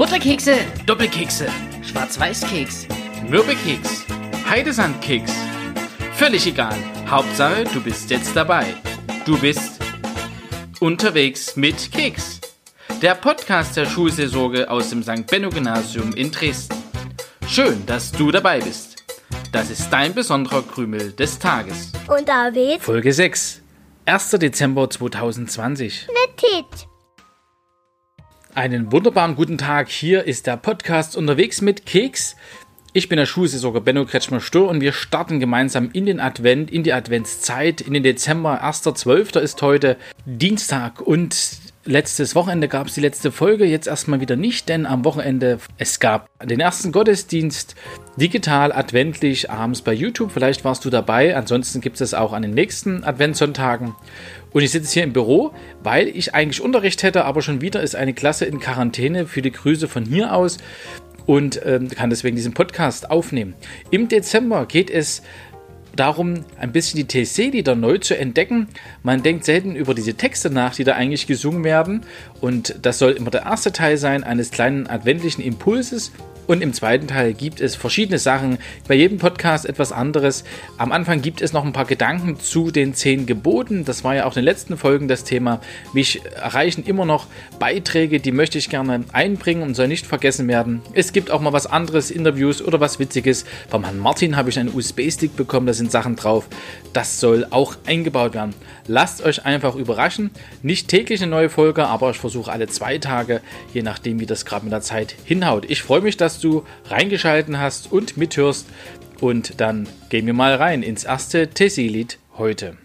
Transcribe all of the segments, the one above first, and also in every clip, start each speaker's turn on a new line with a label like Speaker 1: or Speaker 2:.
Speaker 1: Butterkekse,
Speaker 2: Doppelkekse,
Speaker 1: Schwarz-Weiß-Keks,
Speaker 2: Mürbekeks, Heidesandkeks. Völlig egal. Hauptsache, du bist jetzt dabei. Du bist unterwegs mit Keks. Der Podcast der Schulseelsorge aus dem St. Benno Gymnasium in Dresden. Schön, dass du dabei bist. Das ist dein besonderer Krümel des Tages.
Speaker 3: Und David
Speaker 2: Folge 6. 1. Dezember 2020.
Speaker 3: mit Tit.
Speaker 2: Einen wunderbaren guten Tag. Hier ist der Podcast unterwegs mit Keks. Ich bin der Schulseelsorger Benno Kretschmer-Stör und wir starten gemeinsam in den Advent, in die Adventszeit, in den Dezember. 1.12. ist heute Dienstag und letztes Wochenende gab es die letzte Folge. Jetzt erstmal wieder nicht, denn am Wochenende es gab den ersten Gottesdienst digital, adventlich, abends bei YouTube. Vielleicht warst du dabei. Ansonsten gibt es auch an den nächsten Adventssonntagen. Und ich sitze hier im Büro, weil ich eigentlich Unterricht hätte, aber schon wieder ist eine Klasse in Quarantäne für die Grüße von hier aus und ähm, kann deswegen diesen Podcast aufnehmen. Im Dezember geht es darum, ein bisschen die TC-Lieder neu zu entdecken. Man denkt selten über diese Texte nach, die da eigentlich gesungen werden. Und das soll immer der erste Teil sein eines kleinen adventlichen Impulses. Und im zweiten Teil gibt es verschiedene Sachen, bei jedem Podcast etwas anderes. Am Anfang gibt es noch ein paar Gedanken zu den zehn Geboten. Das war ja auch in den letzten Folgen das Thema. Mich erreichen immer noch Beiträge, die möchte ich gerne einbringen und soll nicht vergessen werden. Es gibt auch mal was anderes, Interviews oder was Witziges. Beim Herrn Martin habe ich einen USB-Stick bekommen, da sind Sachen drauf. Das soll auch eingebaut werden. Lasst euch einfach überraschen. Nicht täglich eine neue Folge, aber ich versuche alle zwei Tage, je nachdem, wie das gerade mit der Zeit hinhaut. Ich freue mich, dass du reingeschalten hast und mithörst. Und dann gehen wir mal rein ins erste Tessie-Lied heute.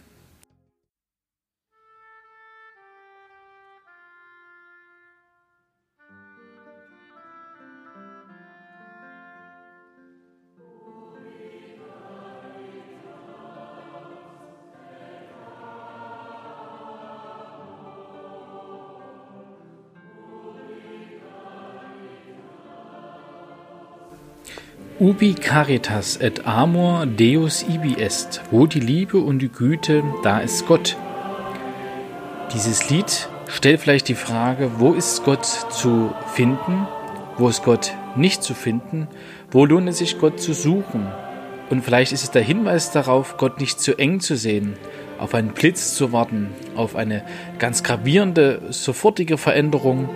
Speaker 2: Ubi caritas et amor Deus ibi est. Wo die Liebe und die Güte, da ist Gott. Dieses Lied stellt vielleicht die Frage, wo ist Gott zu finden? Wo ist Gott nicht zu finden? Wo lohnt es sich, Gott zu suchen? Und vielleicht ist es der Hinweis darauf, Gott nicht zu eng zu sehen, auf einen Blitz zu warten, auf eine ganz gravierende, sofortige Veränderung,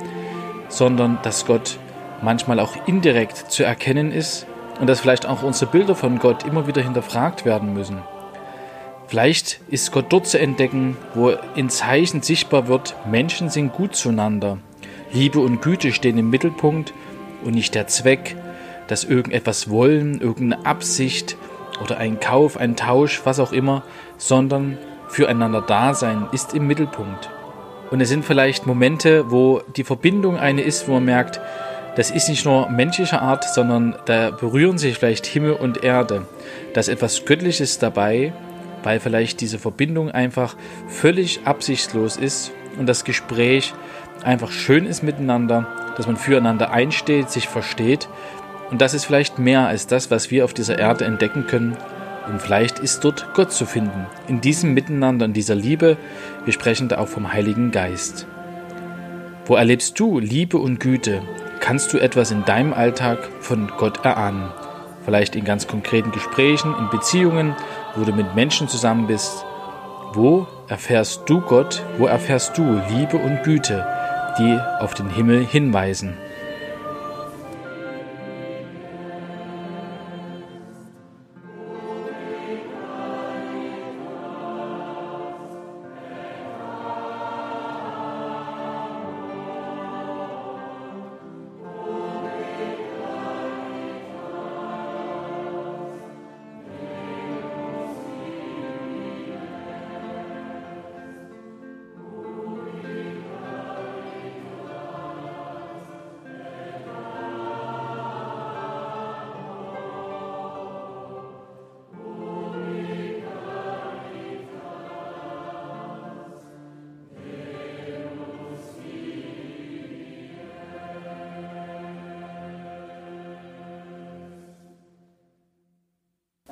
Speaker 2: sondern dass Gott manchmal auch indirekt zu erkennen ist und dass vielleicht auch unsere Bilder von Gott immer wieder hinterfragt werden müssen. Vielleicht ist Gott dort zu entdecken, wo in Zeichen sichtbar wird, Menschen sind gut zueinander. Liebe und Güte stehen im Mittelpunkt und nicht der Zweck, dass irgendetwas wollen, irgendeine Absicht oder ein Kauf, ein Tausch, was auch immer, sondern füreinander Dasein ist im Mittelpunkt. Und es sind vielleicht Momente, wo die Verbindung eine ist, wo man merkt, das ist nicht nur menschlicher Art, sondern da berühren sich vielleicht Himmel und Erde. Da ist etwas Göttliches dabei, weil vielleicht diese Verbindung einfach völlig absichtslos ist und das Gespräch einfach schön ist miteinander, dass man füreinander einsteht, sich versteht. Und das ist vielleicht mehr als das, was wir auf dieser Erde entdecken können. Und vielleicht ist dort Gott zu finden. In diesem Miteinander, in dieser Liebe. Wir sprechen da auch vom Heiligen Geist. Wo erlebst du Liebe und Güte? Kannst du etwas in deinem Alltag von Gott erahnen? Vielleicht in ganz konkreten Gesprächen, in Beziehungen, wo du mit Menschen zusammen bist. Wo erfährst du Gott? Wo erfährst du Liebe und Güte, die auf den Himmel hinweisen?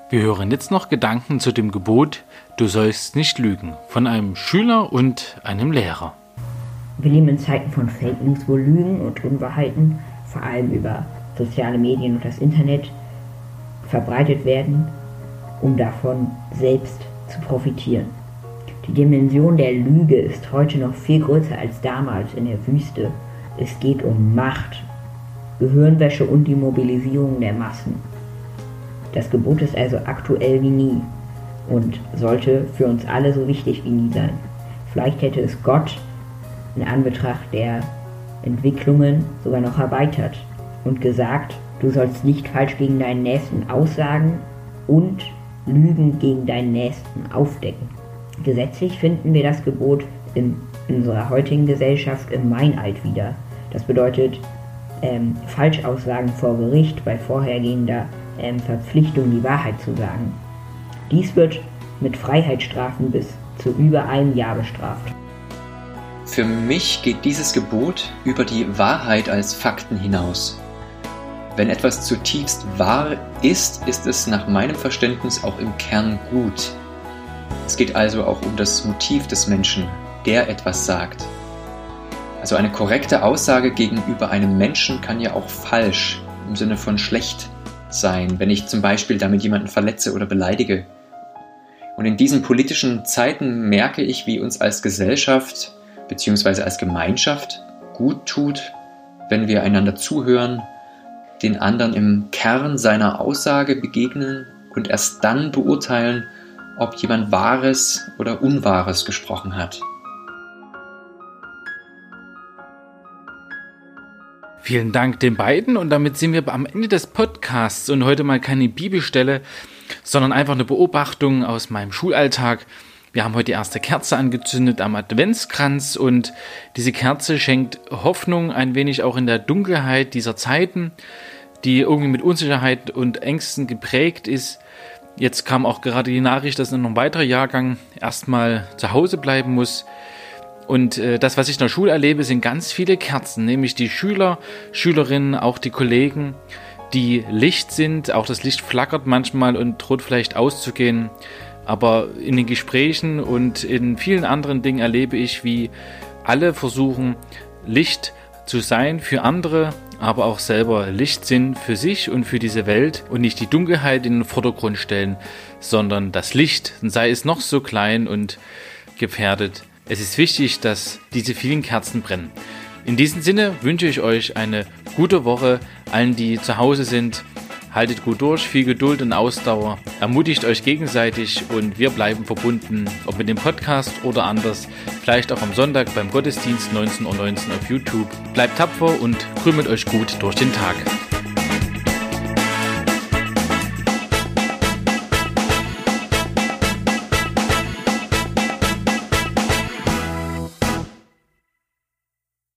Speaker 2: Wir hören jetzt noch Gedanken zu dem Gebot, du sollst nicht lügen, von einem Schüler und einem Lehrer.
Speaker 4: Wir leben in Zeiten von Fake News, wo Lügen und Unwahrheiten
Speaker 1: vor allem über soziale Medien und das Internet, verbreitet werden, um davon selbst zu profitieren. Die Dimension der Lüge ist heute noch viel größer als damals in der Wüste. Es geht um Macht, Gehirnwäsche und die Mobilisierung der Massen. Das Gebot ist also aktuell wie nie und sollte für uns alle so wichtig wie nie sein. Vielleicht hätte es Gott in Anbetracht der Entwicklungen sogar noch erweitert und gesagt, du sollst nicht falsch gegen deinen Nächsten aussagen und Lügen gegen deinen Nächsten aufdecken. Gesetzlich finden wir das Gebot in unserer heutigen Gesellschaft im Meineid wieder. Das bedeutet ähm, Falschaussagen vor Gericht bei vorhergehender Verpflichtung, die Wahrheit zu sagen. Dies wird mit Freiheitsstrafen bis zu über einem Jahr bestraft.
Speaker 3: Für mich geht dieses Gebot über die Wahrheit als Fakten hinaus. Wenn etwas zutiefst wahr ist, ist es nach meinem Verständnis auch im Kern gut. Es geht also auch um das Motiv des Menschen, der etwas sagt. Also eine korrekte Aussage gegenüber einem Menschen kann ja auch falsch im Sinne von schlecht sein, wenn ich zum Beispiel damit jemanden verletze oder beleidige. Und in diesen politischen Zeiten merke ich, wie uns als Gesellschaft bzw. als Gemeinschaft gut tut, wenn wir einander zuhören, den anderen im Kern seiner Aussage begegnen und erst dann beurteilen, ob jemand Wahres oder Unwahres gesprochen hat.
Speaker 2: Vielen Dank den beiden und damit sind wir am Ende des Podcasts und heute mal keine Bibelstelle, sondern einfach eine Beobachtung aus meinem Schulalltag. Wir haben heute die erste Kerze angezündet am Adventskranz und diese Kerze schenkt Hoffnung ein wenig auch in der Dunkelheit dieser Zeiten, die irgendwie mit Unsicherheit und Ängsten geprägt ist. Jetzt kam auch gerade die Nachricht, dass noch ein weiterer Jahrgang erstmal zu Hause bleiben muss. Und äh, das, was ich in der Schule erlebe, sind ganz viele Kerzen, nämlich die Schüler, Schülerinnen, auch die Kollegen, die Licht sind. Auch das Licht flackert manchmal und droht vielleicht auszugehen. Aber in den Gesprächen und in vielen anderen Dingen erlebe ich, wie alle versuchen, Licht zu sein für andere, aber auch selber Licht sind für sich und für diese Welt und nicht die Dunkelheit in den Vordergrund stellen, sondern das Licht, sei es noch so klein und gefährdet. Es ist wichtig, dass diese vielen Kerzen brennen. In diesem Sinne wünsche ich euch eine gute Woche, allen, die zu Hause sind. Haltet gut durch, viel Geduld und Ausdauer. Ermutigt euch gegenseitig und wir bleiben verbunden, ob mit dem Podcast oder anders. Vielleicht auch am Sonntag beim Gottesdienst 19.19 Uhr auf YouTube. Bleibt tapfer und krümelt euch gut durch den Tag.